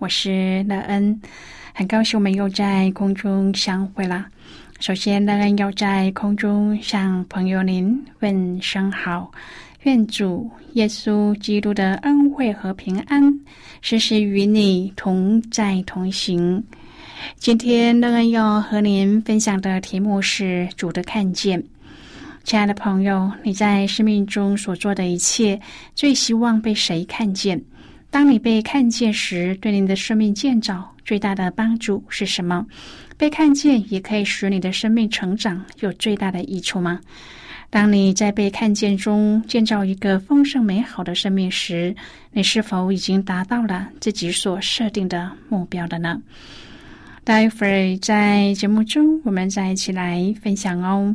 我是乐恩。很高兴我们又在空中相会了。首先，乐恩要在空中向朋友您问声好，愿主耶稣基督的恩惠和平安时时与你同在同行。今天，乐恩要和您分享的题目是主的看见。亲爱的朋友，你在生命中所做的一切，最希望被谁看见？当你被看见时，对您的生命建造最大的帮助是什么？被看见也可以使你的生命成长有最大的益处吗？当你在被看见中建造一个丰盛美好的生命时，你是否已经达到了自己所设定的目标的呢？待会儿在节目中，我们再一起来分享哦。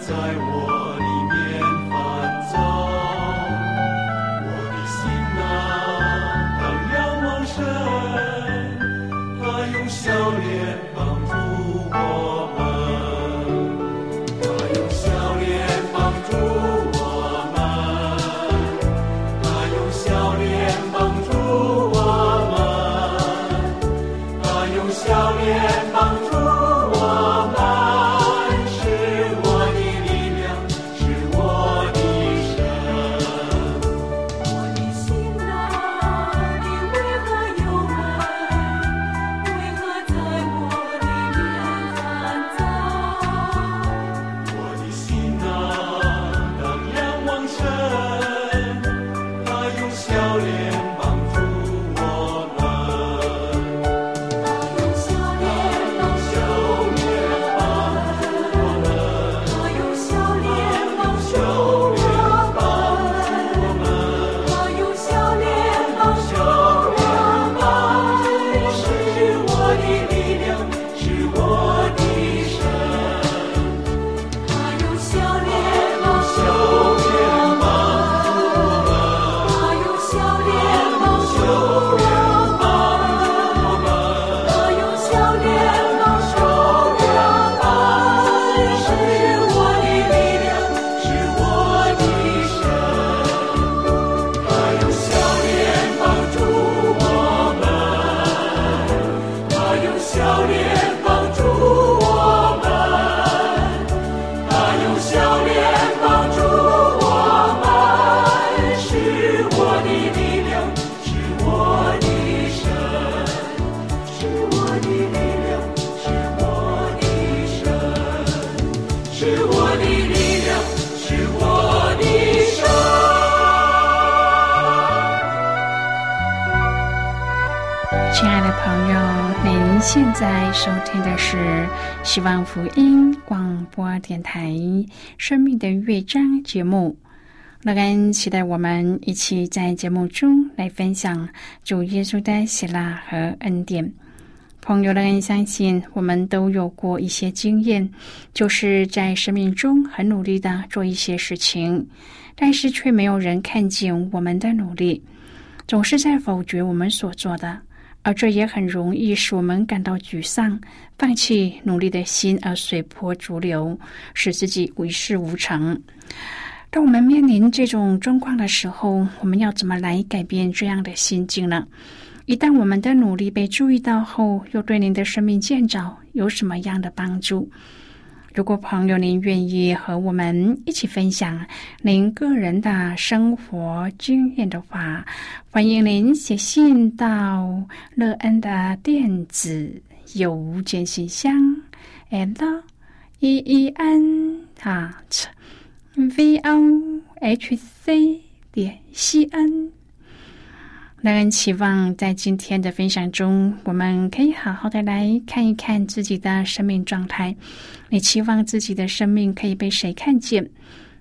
在我现在收听的是希望福音广播电台《生命的乐章》节目，乐恩期待我们一起在节目中来分享主耶稣的喜乐和恩典。朋友乐恩相信，我们都有过一些经验，就是在生命中很努力的做一些事情，但是却没有人看见我们的努力，总是在否决我们所做的，而这也很容易使我们感到沮丧，放弃努力的心而随波逐流，使自己一事无成。当我们面临这种状况的时候，我们要怎么来改变这样的心境呢？一旦我们的努力被注意到后，又对您的生命建造有什么样的帮助？如果朋友您愿意和我们一起分享您个人的生活经验的话，欢迎您写信到乐恩的电子邮件信箱：l e e n 啊 v o h c 点 c n。让人期望在今天的分享中，我们可以好好的来看一看自己的生命状态。你期望自己的生命可以被谁看见？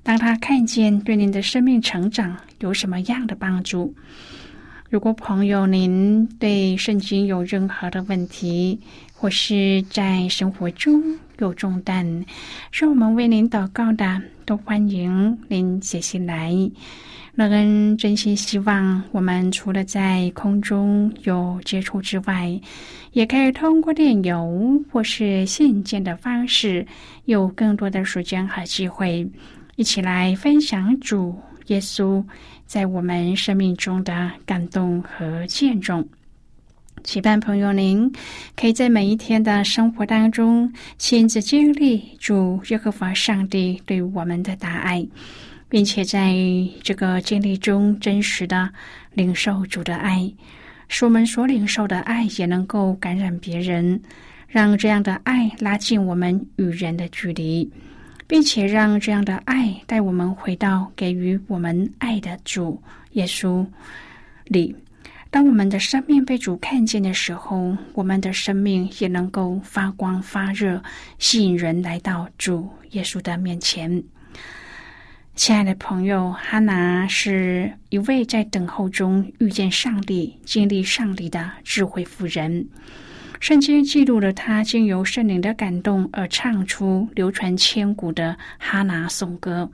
当他看见，对您的生命成长有什么样的帮助？如果朋友您对圣经有任何的问题，或是在生活中有重担，让我们为您祷告的，都欢迎您写信来。乐恩真心希望，我们除了在空中有接触之外，也可以通过电邮或是信件的方式，有更多的时间和机会，一起来分享主耶稣在我们生命中的感动和见证。期盼朋友您可以在每一天的生活当中亲自经历主耶和华上帝对我们的大爱。并且在这个经历中真实的领受主的爱，使我们所领受的爱也能够感染别人，让这样的爱拉近我们与人的距离，并且让这样的爱带我们回到给予我们爱的主耶稣里。当我们的生命被主看见的时候，我们的生命也能够发光发热，吸引人来到主耶稣的面前。亲爱的朋友，哈拿是一位在等候中遇见上帝、经历上帝的智慧妇人。圣经记录了她经由圣灵的感动而唱出流传千古的哈拿颂歌。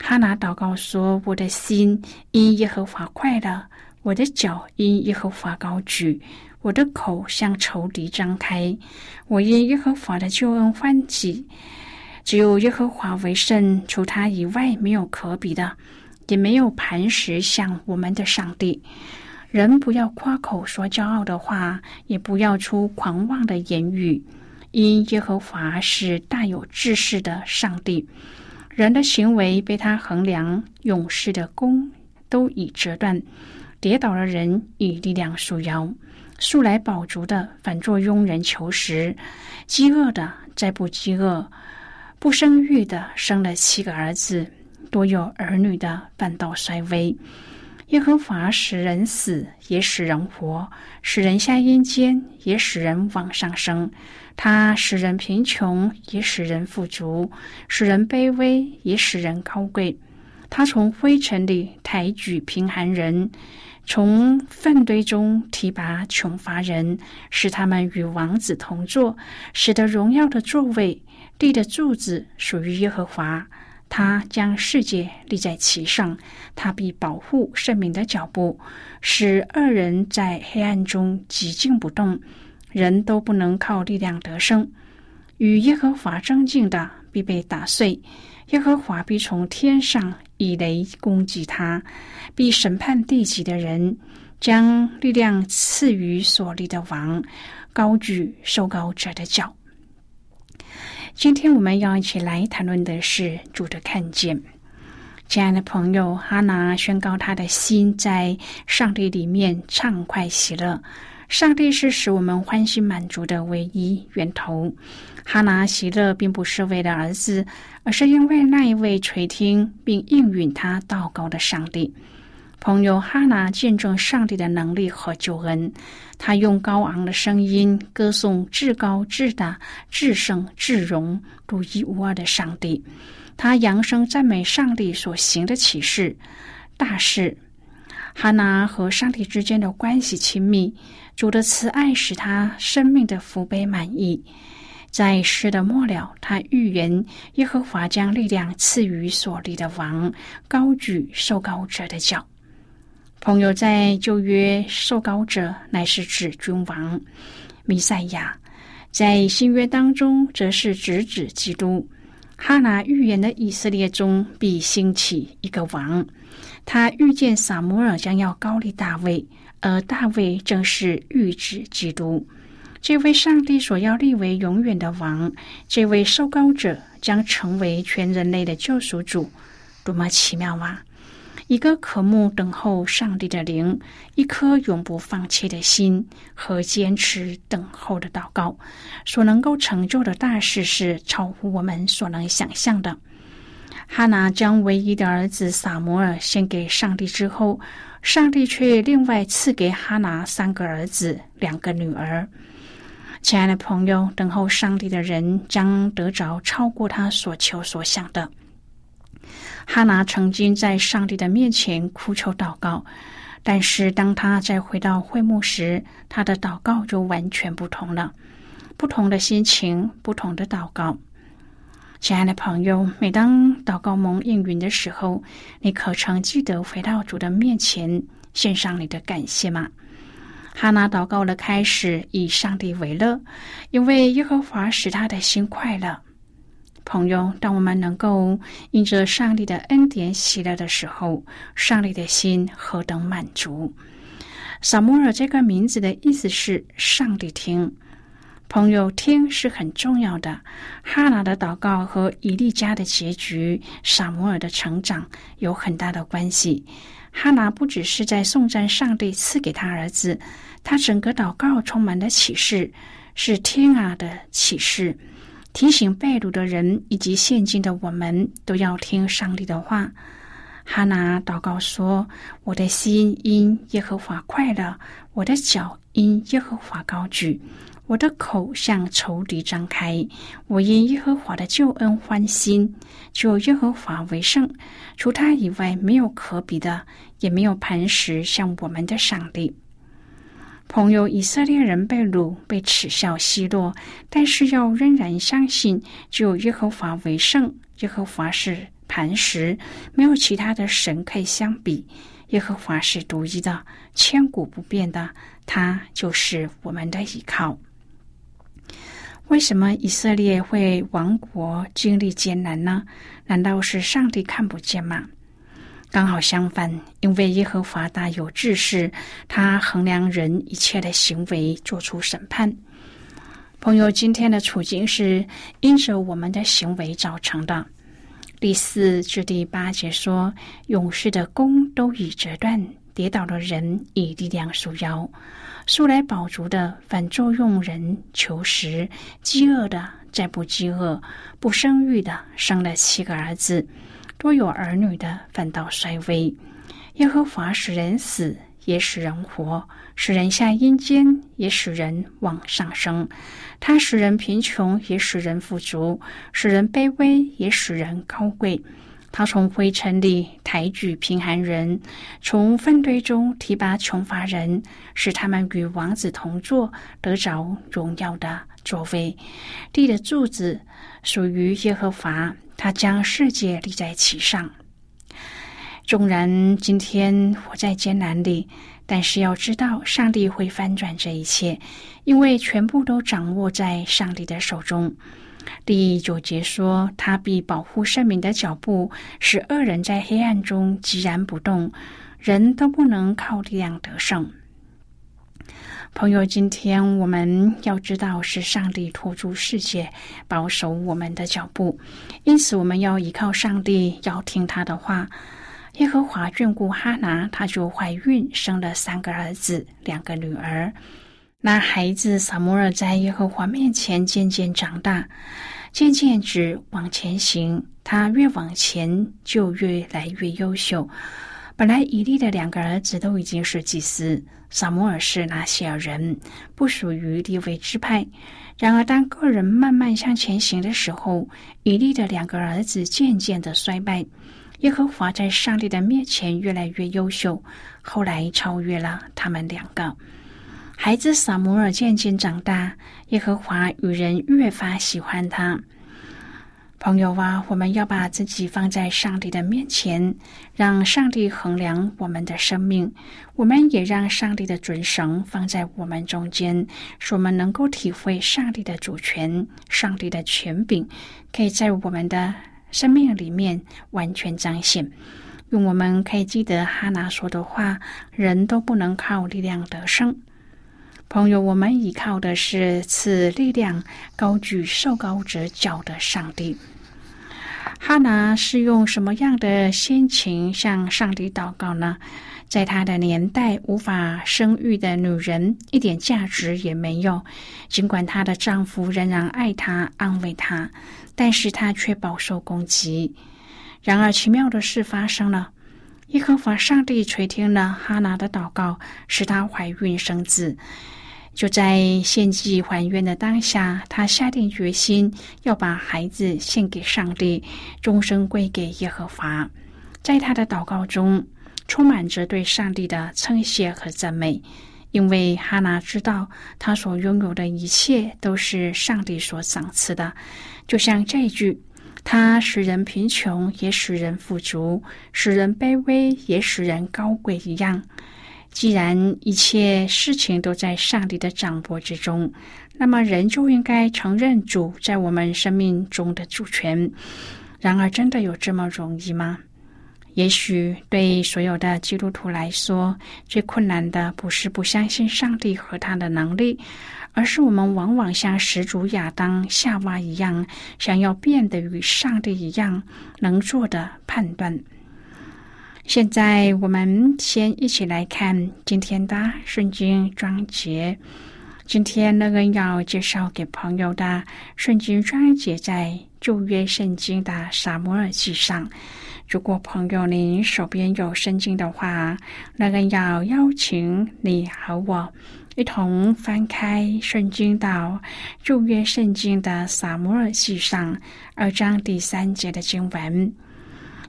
哈拿祷告说：“我的心因耶和华快乐，我的脚因耶和华高举，我的口向仇敌张开，我因耶和华的救恩欢喜。”只有耶和华为圣，除他以外没有可比的，也没有磐石像我们的上帝。人不要夸口说骄傲的话，也不要出狂妄的言语，因耶和华是大有志士的上帝。人的行为被他衡量，勇士的弓都已折断，跌倒的人以力量束腰，素来饱足的反作庸人求食，饥饿的再不饥饿。不生育的生了七个儿子，多有儿女的反倒衰微。耶和华使人死，也使人活；使人下阴间，也使人往上升。他使人贫穷，也使人富足；使人卑微，也使人高贵。他从灰尘里抬举贫寒人，从粪堆中提拔穷乏人，使他们与王子同坐，使得荣耀的座位。地的柱子属于耶和华，他将世界立在其上，他必保护圣民的脚步，使二人在黑暗中寂静不动，人都不能靠力量得胜。与耶和华争竞的必被打碎，耶和华必从天上以雷攻击他，必审判地级的人，将力量赐予所立的王，高举受高者的脚。今天我们要一起来谈论的是主的看见。亲爱的朋友，哈拿宣告他的心在上帝里面畅快喜乐。上帝是使我们欢喜满足的唯一源头。哈拿喜乐并不是为了儿子，而是因为那一位垂听并应允他祷告的上帝。朋友哈拿见证上帝的能力和救恩，他用高昂的声音歌颂至高至大、至圣至荣、独一无二的上帝。他扬声赞美上帝所行的启示大事。哈拿和上帝之间的关系亲密，主的慈爱使他生命的福杯满意。在诗的末了，他预言耶和华将力量赐予所立的王，高举受膏者的脚。朋友在旧约受膏者乃是指君王弥赛亚，在新约当中则是直指基督。哈拿预言的以色列中必兴起一个王。他预见撒摩尔将要高立大卫，而大卫正是预指基督。这位上帝所要立为永远的王，这位受膏者将成为全人类的救赎主，多么奇妙啊！一个渴慕等候上帝的灵，一颗永不放弃的心和坚持等候的祷告，所能够成就的大事是超乎我们所能想象的。哈拿将唯一的儿子撒摩尔献给上帝之后，上帝却另外赐给哈拿三个儿子、两个女儿。亲爱的朋友，等候上帝的人将得着超过他所求所想的。哈拿曾经在上帝的面前哭求祷告，但是当他再回到会幕时，他的祷告就完全不同了。不同的心情，不同的祷告。亲爱的朋友，每当祷告蒙应允的时候，你可曾记得回到主的面前，献上你的感谢吗？哈拿祷告的开始以上帝为乐，因为耶和华使他的心快乐。朋友，当我们能够因着上帝的恩典喜乐的时候，上帝的心何等满足！撒摩尔这个名字的意思是上帝听。朋友，听是很重要的。哈拿的祷告和以利家的结局、撒摩尔的成长有很大的关系。哈拿不只是在颂赞上帝赐给他儿子，他整个祷告充满了启示，是天啊的启示，提醒被掳的人以及现今的我们都要听上帝的话。哈拿祷告说：“我的心因耶和华快乐，我的脚因耶和华高举。”我的口向仇敌张开，我因耶和华的救恩欢心，就耶和华为圣，除他以外没有可比的，也没有磐石像我们的上帝。朋友，以色列人被掳、被耻笑、奚落，但是要仍然相信，只有耶和华为圣，耶和华是磐石，没有其他的神可以相比。耶和华是独一的，千古不变的，他就是我们的依靠。为什么以色列会亡国、经历艰难呢？难道是上帝看不见吗？刚好相反，因为耶和华大有志士，他衡量人一切的行为，做出审判。朋友，今天的处境是因着我们的行为造成的。第四至第八节说：“勇士的弓都已折断，跌倒的人以力量束腰。”素来饱足的，反作用人求食；饥饿的，再不饥饿；不生育的，生了七个儿子；多有儿女的，反倒衰微。耶和华使人死，也使人活；使人下阴间，也使人往上升。他使人贫穷，也使人富足；使人卑微，也使人高贵。他从灰尘里抬举贫寒人，从粪堆中提拔穷乏人，使他们与王子同坐，得着荣耀的座位。地的柱子属于耶和华，他将世界立在其上。纵然今天活在艰难里，但是要知道，上帝会翻转这一切，因为全部都掌握在上帝的手中。第九节说：“他必保护圣民的脚步，使恶人在黑暗中寂然不动，人都不能靠力量得胜。”朋友，今天我们要知道，是上帝托住世界，保守我们的脚步，因此我们要依靠上帝，要听他的话。耶和华眷顾哈拿，他就怀孕，生了三个儿子，两个女儿。那孩子撒摩尔在耶和华面前渐渐长大，渐渐只往前行。他越往前就越来越优秀。本来以利的两个儿子都已经是祭司，撒摩尔是拿西尔人，不属于利未支派。然而，当个人慢慢向前行的时候，以利的两个儿子渐渐的衰败。耶和华在上帝的面前越来越优秀，后来超越了他们两个。孩子撒摩尔渐渐长大，耶和华与人越发喜欢他。朋友啊，我们要把自己放在上帝的面前，让上帝衡量我们的生命。我们也让上帝的准绳放在我们中间，使我们能够体会上帝的主权、上帝的权柄，可以在我们的生命里面完全彰显。用我们可以记得哈拿说的话：“人都不能靠力量得胜。”朋友，我们依靠的是此力量、高举受高者脚的上帝。哈拿是用什么样的心情向上帝祷告呢？在他的年代，无法生育的女人一点价值也没有。尽管她的丈夫仍然爱她、安慰她，但是她却饱受攻击。然而，奇妙的事发生了：耶和华上帝垂听了哈拿的祷告，使她怀孕生子。就在献祭还愿的当下，他下定决心要把孩子献给上帝，终生归给耶和华。在他的祷告中，充满着对上帝的称谢和赞美，因为哈拿知道他所拥有的一切都是上帝所赏赐的。就像这句：“他使人贫穷，也使人富足；使人卑微，也使人高贵。”一样。既然一切事情都在上帝的掌握之中，那么人就应该承认主在我们生命中的主权。然而，真的有这么容易吗？也许对所有的基督徒来说，最困难的不是不相信上帝和他的能力，而是我们往往像始祖亚当、夏娃一样，想要变得与上帝一样能做的判断。现在我们先一起来看今天的圣经章节。今天那个要介绍给朋友的圣经章节在旧约圣经的撒摩尔记上。如果朋友您手边有圣经的话，那个要邀请你和我一同翻开圣经到旧约圣经的撒摩尔记上二章第三节的经文。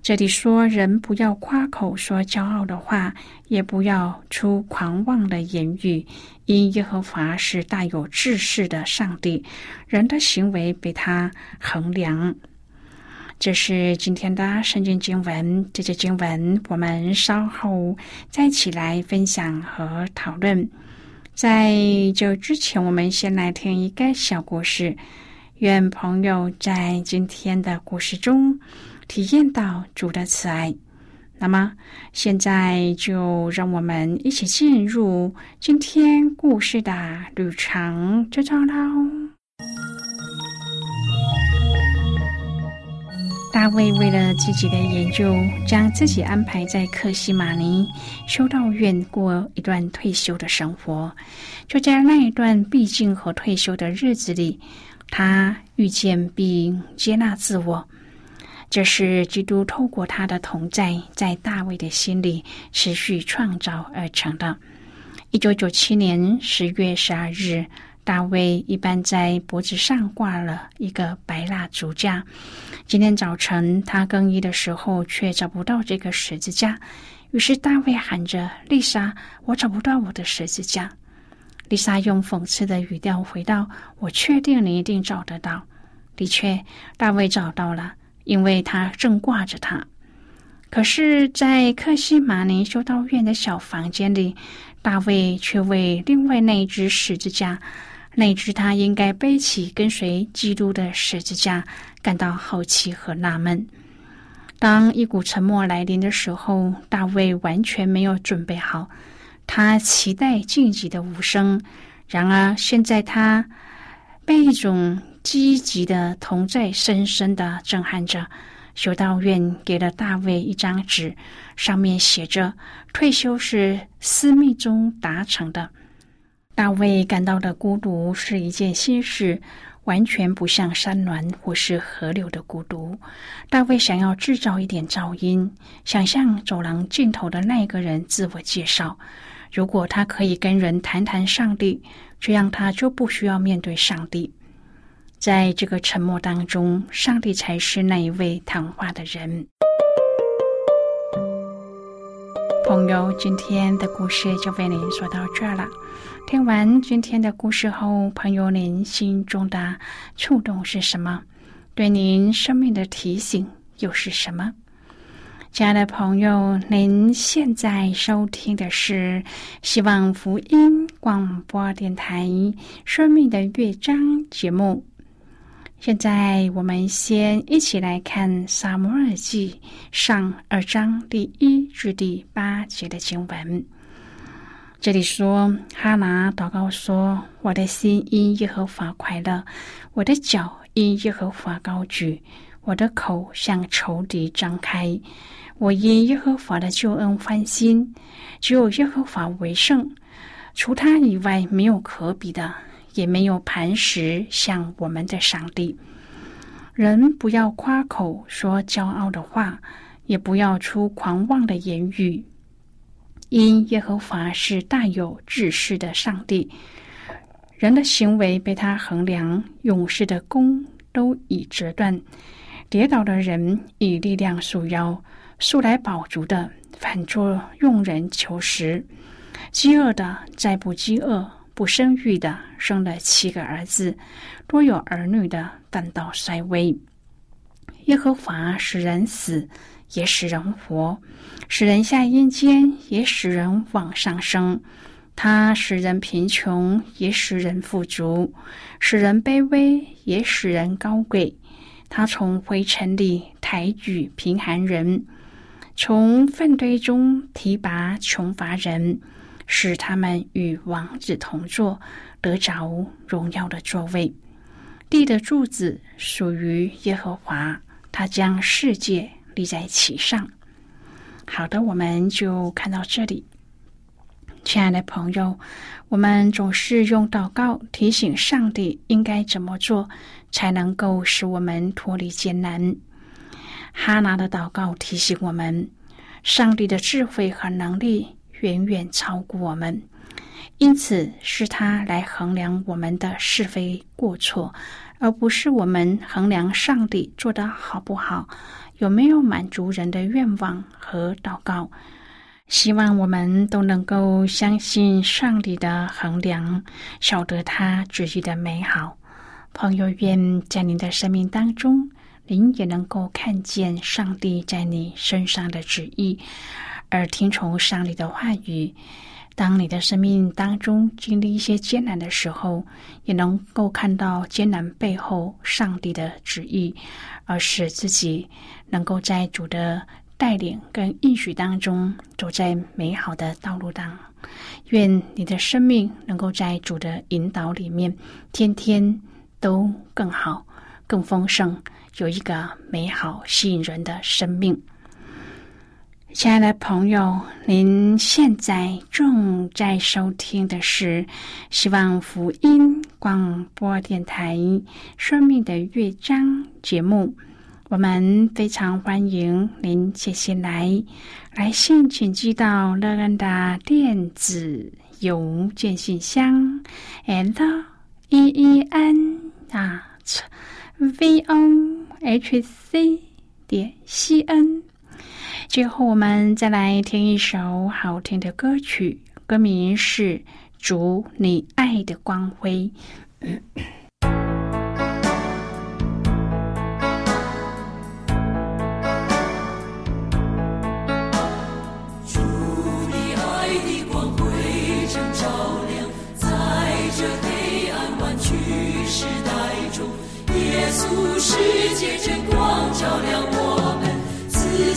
这里说：“人不要夸口说骄傲的话，也不要出狂妄的言语，因耶和华是大有志士的上帝，人的行为被他衡量。”这是今天的圣经经文。这节经文我们稍后再起来分享和讨论。在这之前，我们先来听一个小故事。愿朋友在今天的故事中。体验到主的慈爱，那么现在就让我们一起进入今天故事的旅程之中喽。大卫为了自己的研究，将自己安排在克西马尼修道院过一段退休的生活。就在那一段毕竟和退休的日子里，他遇见并接纳自我。这是基督透过他的同在，在大卫的心里持续创造而成的。一九九七年十月十二日，大卫一般在脖子上挂了一个白蜡烛架。今天早晨他更衣的时候，却找不到这个十字架。于是大卫喊着：“丽莎，我找不到我的十字架。”丽莎用讽刺的语调回道：“我确定你一定找得到。”的确，大卫找到了。因为他正挂着它，可是，在克西马尼修道院的小房间里，大卫却为另外那只十字架，那只他应该背起跟随基督的十字架，感到好奇和纳闷。当一股沉默来临的时候，大卫完全没有准备好，他期待晋级的无声。然而，现在他被一种。积极的同在深深的震撼着。修道院给了大卫一张纸，上面写着：“退休是私密中达成的。”大卫感到的孤独是一件心事。完全不像山峦或是河流的孤独。大卫想要制造一点噪音，想向走廊尽头的那个人自我介绍。如果他可以跟人谈谈上帝，这样他就不需要面对上帝。在这个沉默当中，上帝才是那一位谈话的人。朋友，今天的故事就为您说到这了。听完今天的故事后，朋友您心中的触动是什么？对您生命的提醒又是什么？亲爱的朋友，您现在收听的是希望福音广播电台《生命的乐章》节目。现在，我们先一起来看《撒母耳记》上二章第一至第八节的经文。这里说：“哈拿祷告说，我的心因耶和华快乐，我的脚因耶和华高举，我的口向仇敌张开。”我因耶和华的救恩欢心，只有耶和华为圣，除他以外没有可比的，也没有磐石像我们的上帝。人不要夸口说骄傲的话，也不要出狂妄的言语，因耶和华是大有志士的上帝。人的行为被他衡量，勇士的弓都已折断，跌倒的人以力量束腰。素来饱足的，反作用人求食；饥饿的，再不饥饿；不生育的，生了七个儿子；多有儿女的，反倒衰微。耶和华使人死，也使人活；使人下阴间，也使人往上升。他使人贫穷，也使人富足；使人卑微，也使人高贵。他从灰尘里抬举贫寒人。从粪堆中提拔穷乏人，使他们与王子同坐，得着荣耀的座位。地的柱子属于耶和华，他将世界立在其上。好的，我们就看到这里。亲爱的朋友，我们总是用祷告提醒上帝应该怎么做，才能够使我们脱离艰难。哈拿的祷告提醒我们，上帝的智慧和能力远远超过我们，因此是他来衡量我们的是非过错，而不是我们衡量上帝做得好不好，有没有满足人的愿望和祷告。希望我们都能够相信上帝的衡量，晓得他旨意的美好。朋友，愿在您的生命当中。您也能够看见上帝在你身上的旨意，而听从上帝的话语。当你的生命当中经历一些艰难的时候，也能够看到艰难背后上帝的旨意，而使自己能够在主的带领跟应许当中走在美好的道路当。愿你的生命能够在主的引导里面，天天都更好、更丰盛。有一个美好吸引人的生命，亲爱的朋友，您现在正在收听的是希望福音广播电台《生命的乐章》节目。我们非常欢迎您接下来来信，请寄到乐安的电子邮件信箱，and e e n 啊。v o h c 点 c n，最后我们再来听一首好听的歌曲，歌名是《主你爱的光辉》。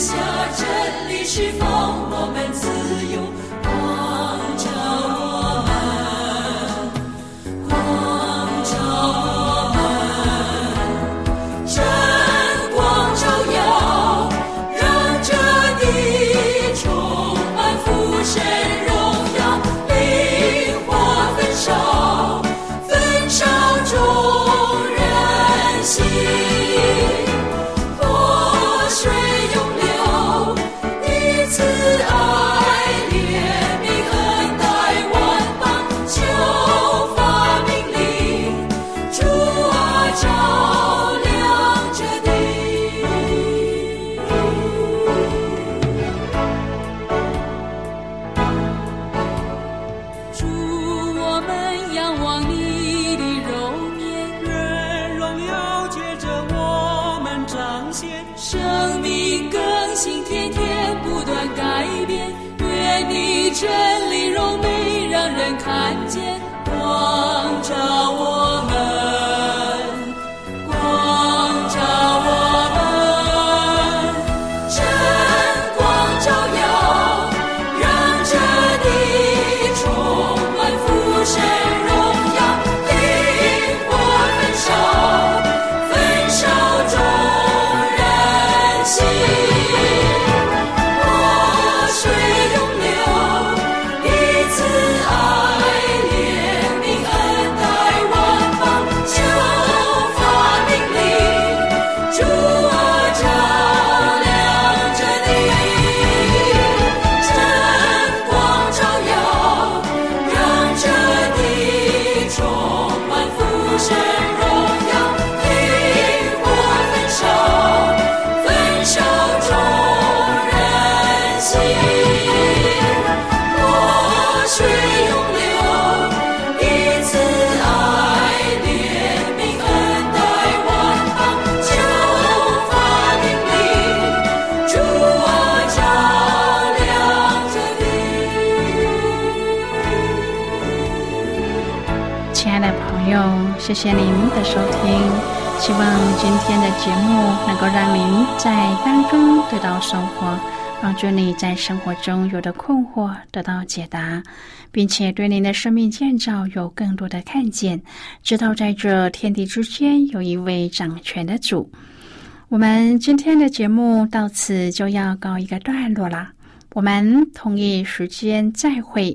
下真理，是否我们看见，光照我。谢您的收听。希望今天的节目能够让您在当中得到收获，帮助你在生活中有的困惑得到解答，并且对您的生命建造有更多的看见，知道在这天地之间有一位掌权的主。我们今天的节目到此就要告一个段落啦，我们同一时间再会。